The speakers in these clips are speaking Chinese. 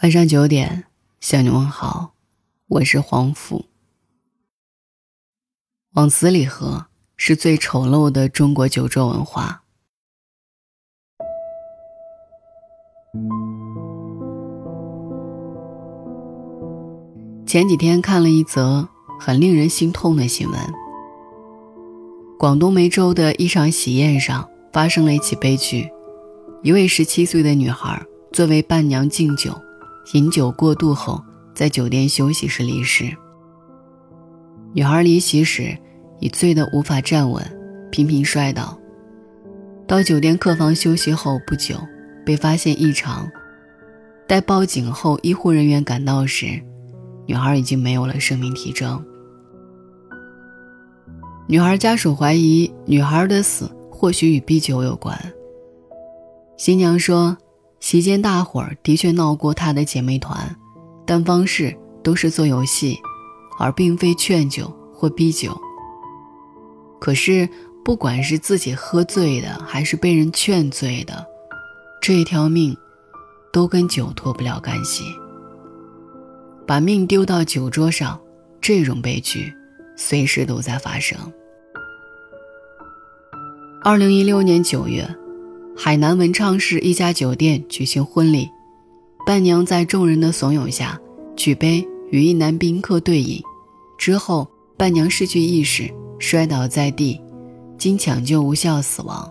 晚上九点，向你问好，我是黄甫。往死里喝是最丑陋的中国酒桌文化。前几天看了一则很令人心痛的新闻：广东梅州的一场喜宴上发生了一起悲剧，一位十七岁的女孩作为伴娘敬酒。饮酒过度后，在酒店休息时离世。女孩离席时已醉得无法站稳，频频摔倒。到酒店客房休息后不久，被发现异常。待报警后，医护人员赶到时，女孩已经没有了生命体征。女孩家属怀疑女孩的死或许与逼酒有关。新娘说。席间，大伙儿的确闹过她的姐妹团，但方式都是做游戏，而并非劝酒或逼酒。可是，不管是自己喝醉的，还是被人劝醉的，这一条命，都跟酒脱不了干系。把命丢到酒桌上，这种悲剧，随时都在发生。二零一六年九月。海南文昌市一家酒店举行婚礼，伴娘在众人的怂恿下举杯与一男宾客对饮，之后伴娘失去意识，摔倒在地，经抢救无效死亡，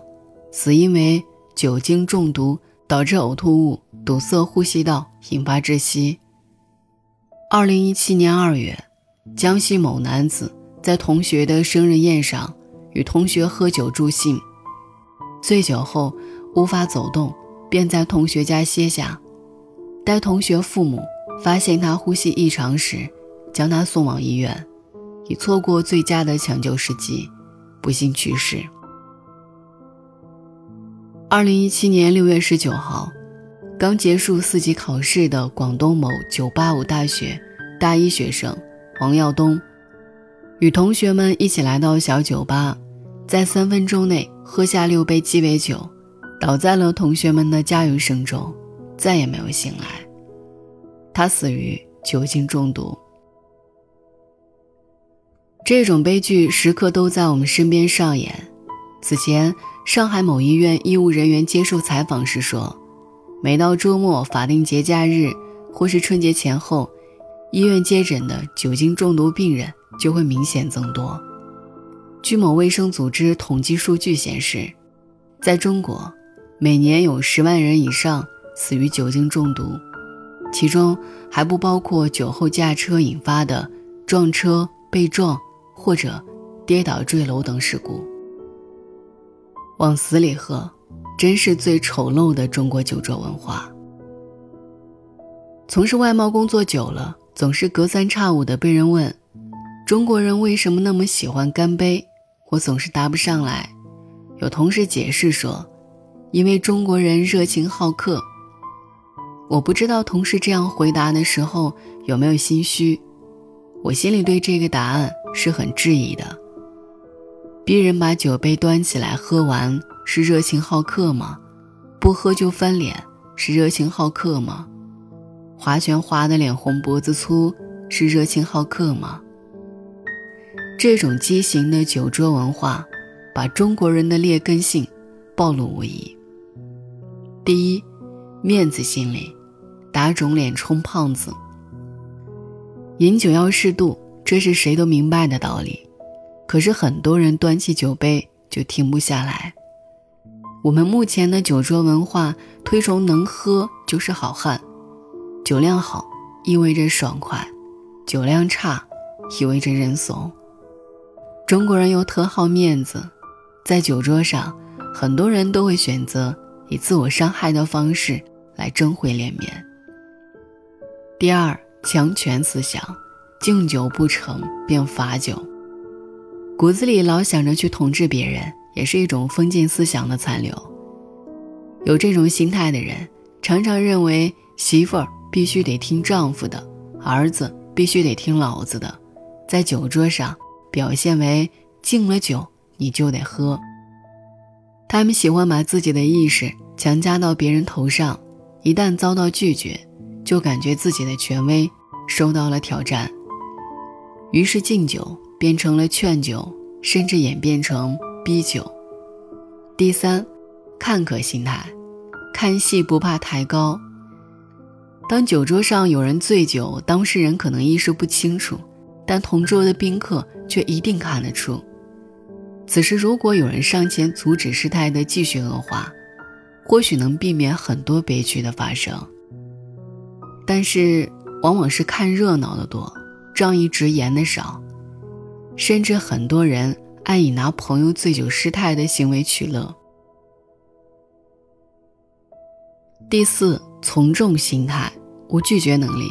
死因为酒精中毒导致呕吐物堵塞呼吸道，引发窒息。二零一七年二月，江西某男子在同学的生日宴上与同学喝酒助兴，醉酒后。无法走动，便在同学家歇下。待同学父母发现他呼吸异常时，将他送往医院，已错过最佳的抢救时机，不幸去世。二零一七年六月十九号，刚结束四级考试的广东某九八五大学大一学生王耀东，与同学们一起来到小酒吧，在三分钟内喝下六杯鸡尾酒。倒在了同学们的加油声中，再也没有醒来。他死于酒精中毒。这种悲剧时刻都在我们身边上演。此前，上海某医院医务人员接受采访时说，每到周末、法定节假日或是春节前后，医院接诊的酒精中毒病人就会明显增多。据某卫生组织统计数据显示，在中国。每年有十万人以上死于酒精中毒，其中还不包括酒后驾车引发的撞车、被撞或者跌倒坠楼等事故。往死里喝，真是最丑陋的中国酒桌文化。从事外贸工作久了，总是隔三差五的被人问：“中国人为什么那么喜欢干杯？”我总是答不上来。有同事解释说。因为中国人热情好客，我不知道同事这样回答的时候有没有心虚，我心里对这个答案是很质疑的。逼人把酒杯端起来喝完是热情好客吗？不喝就翻脸是热情好客吗？划拳划得脸红脖子粗是热情好客吗？这种畸形的酒桌文化，把中国人的劣根性暴露无遗。第一，面子心理，打肿脸充胖子。饮酒要适度，这是谁都明白的道理。可是很多人端起酒杯就停不下来。我们目前的酒桌文化推崇能喝就是好汉，酒量好意味着爽快，酒量差意味着认怂。中国人又特好面子，在酒桌上，很多人都会选择。以自我伤害的方式来争回脸面。第二，强权思想，敬酒不成便罚酒，骨子里老想着去统治别人，也是一种封建思想的残留。有这种心态的人，常常认为媳妇儿必须得听丈夫的，儿子必须得听老子的，在酒桌上表现为敬了酒你就得喝。他们喜欢把自己的意识强加到别人头上，一旦遭到拒绝，就感觉自己的权威受到了挑战，于是敬酒变成了劝酒，甚至演变成逼酒。第三，看客心态，看戏不怕抬高。当酒桌上有人醉酒，当事人可能意识不清楚，但同桌的宾客却一定看得出。此时，如果有人上前阻止事态的继续恶化，或许能避免很多悲剧的发生。但是，往往是看热闹的多，仗义直言的少，甚至很多人爱以拿朋友醉酒失态的行为取乐。第四，从众心态，无拒绝能力。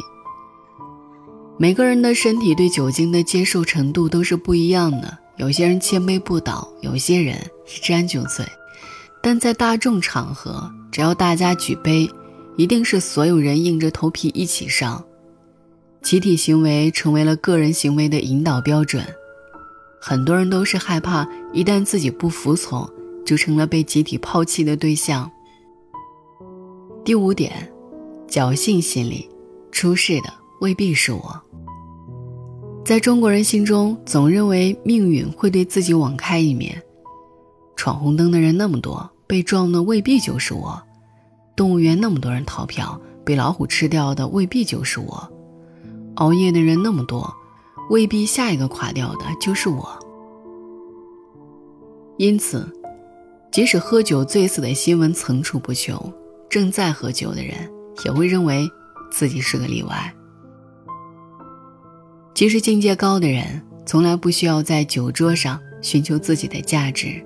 每个人的身体对酒精的接受程度都是不一样的。有些人千杯不倒，有些人一沾就醉。但在大众场合，只要大家举杯，一定是所有人硬着头皮一起上。集体行为成为了个人行为的引导标准。很多人都是害怕，一旦自己不服从，就成了被集体抛弃的对象。第五点，侥幸心理，出事的未必是我。在中国人心中，总认为命运会对自己网开一面。闯红灯的人那么多，被撞的未必就是我；动物园那么多人逃票，被老虎吃掉的未必就是我；熬夜的人那么多，未必下一个垮掉的就是我。因此，即使喝酒醉死的新闻层出不穷，正在喝酒的人也会认为自己是个例外。其实境界高的人，从来不需要在酒桌上寻求自己的价值。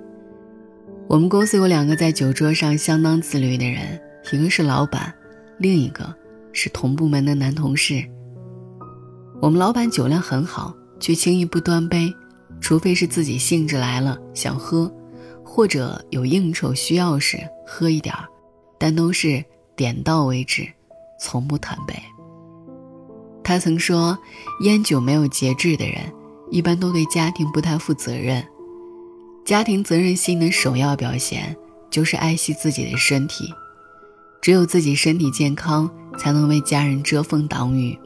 我们公司有两个在酒桌上相当自律的人，一个是老板，另一个是同部门的男同事。我们老板酒量很好，却轻易不端杯，除非是自己兴致来了想喝，或者有应酬需要时喝一点儿，但都是点到为止，从不贪杯。他曾说：“烟酒没有节制的人，一般都对家庭不太负责任。家庭责任心的首要表现，就是爱惜自己的身体。只有自己身体健康，才能为家人遮风挡雨。”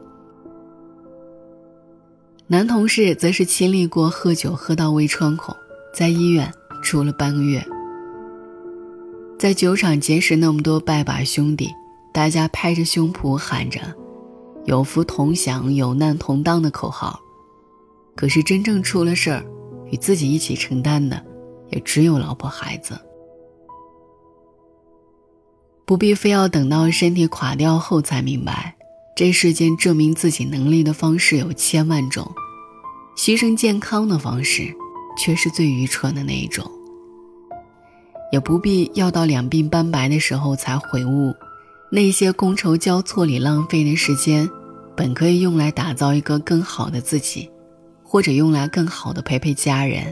男同事则是亲历过喝酒喝到胃穿孔，在医院住了半个月。在酒场结识那么多拜把兄弟，大家拍着胸脯喊着。有福同享，有难同当的口号，可是真正出了事儿，与自己一起承担的，也只有老婆孩子。不必非要等到身体垮掉后才明白，这世间证明自己能力的方式有千万种，牺牲健康的方式，却是最愚蠢的那一种。也不必要到两鬓斑白的时候才悔悟。那些觥筹交错里浪费的时间，本可以用来打造一个更好的自己，或者用来更好的陪陪家人。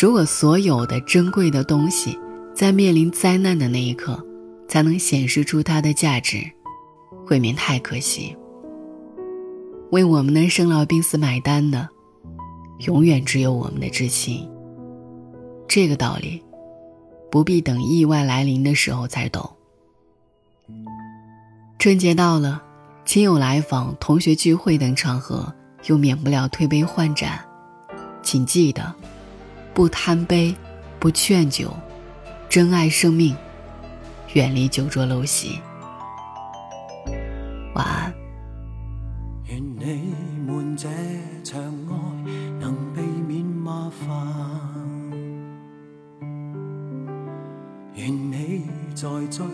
如果所有的珍贵的东西，在面临灾难的那一刻，才能显示出它的价值，未免太可惜。为我们的生老病死买单的，永远只有我们的至亲。这个道理，不必等意外来临的时候才懂。春节到了，亲友来访、同学聚会等场合，又免不了推杯换盏。请记得，不贪杯，不劝酒，珍爱生命，远离酒桌陋习。晚安。愿你们这场爱能避免麻烦。愿你在最。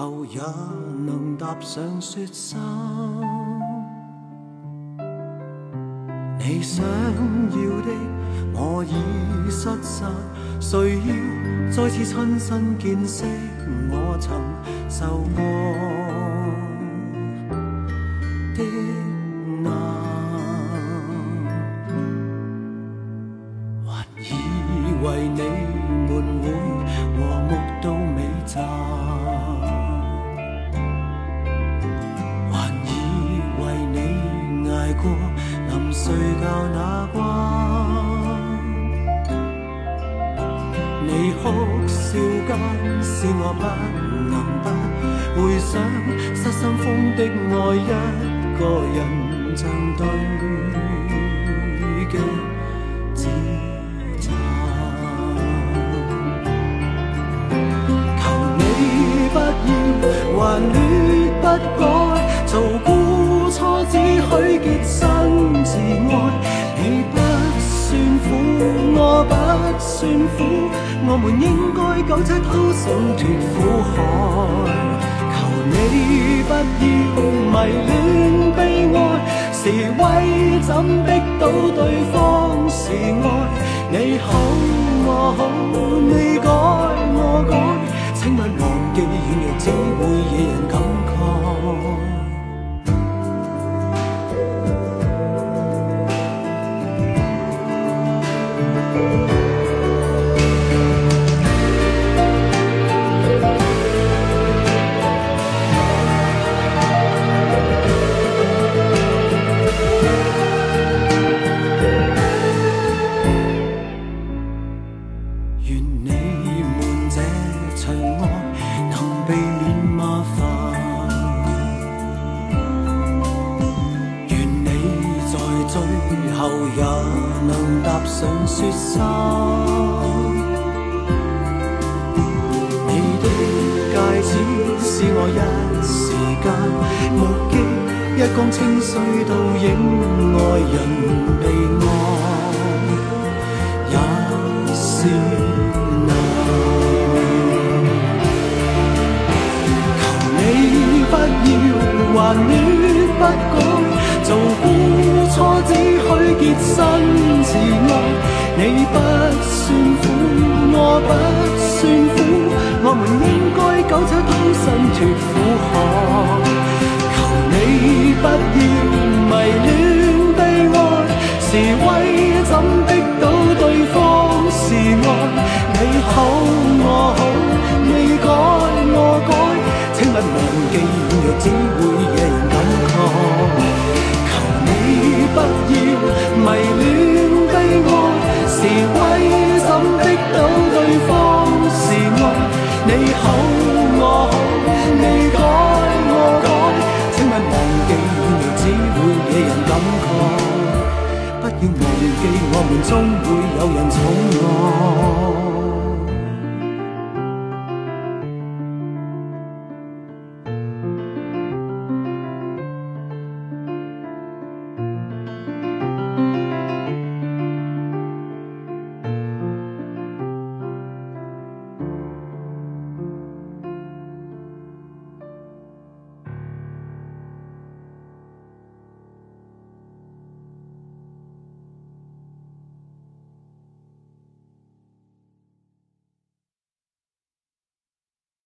后也能踏上雪山。你想要的我已失散，谁要再次亲身见识我曾受过哭笑间，是我不能不回想失心疯的爱，一个人像对嘅自残。求你不要还恋不改，做孤错只许洁身自爱。你不算苦，我不算苦，我们应该苟且偷生脱苦海。求你不要迷恋悲哀，是威怎逼到对方是爱？你好我。好，你改我改，请勿忘记软弱只会惹人感愿你们这场爱能避免麻烦，愿你在最后也能踏上雪山。你的戒指是我一时间目击，一江清水倒影爱人只許潔身自爱。你不算苦，我不算苦，我们应该苟且偷生